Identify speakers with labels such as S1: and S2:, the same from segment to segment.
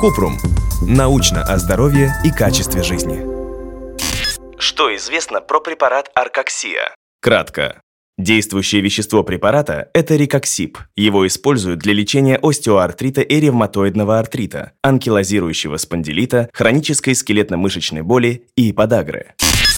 S1: Купрум. Научно о здоровье и качестве жизни.
S2: Что известно про препарат Аркоксия?
S1: Кратко. Действующее вещество препарата – это рикоксип. Его используют для лечения остеоартрита и ревматоидного артрита, анкилозирующего спондилита, хронической скелетно-мышечной боли и подагры.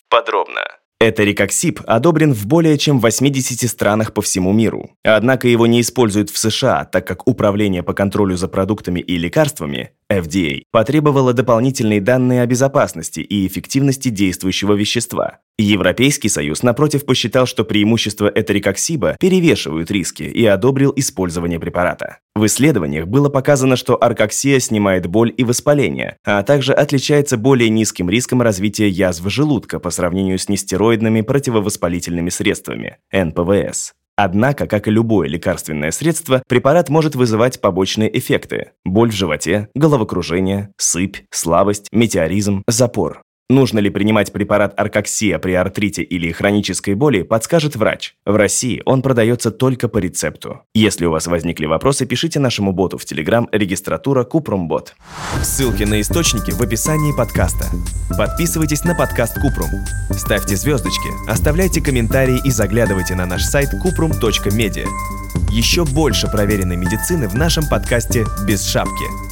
S2: Подробно.
S1: Этерикоксип одобрен в более чем 80 странах по всему миру. Однако его не используют в США, так как Управление по контролю за продуктами и лекарствами FDA потребовало дополнительные данные о безопасности и эффективности действующего вещества. Европейский Союз, напротив, посчитал, что преимущества этерикоксиба перевешивают риски и одобрил использование препарата. В исследованиях было показано, что аркоксия снимает боль и воспаление, а также отличается более низким риском развития язв желудка по сравнению с нестероидными противовоспалительными средствами – НПВС. Однако, как и любое лекарственное средство, препарат может вызывать побочные эффекты – боль в животе, головокружение, сыпь, слабость, метеоризм, запор. Нужно ли принимать препарат аркоксия при артрите или хронической боли, подскажет врач. В России он продается только по рецепту. Если у вас возникли вопросы, пишите нашему боту в Telegram регистратура Купрумбот. Ссылки на источники в описании подкаста. Подписывайтесь на подкаст Купрум. Ставьте звездочки, оставляйте комментарии и заглядывайте на наш сайт kuprum.media. Еще больше проверенной медицины в нашем подкасте «Без шапки».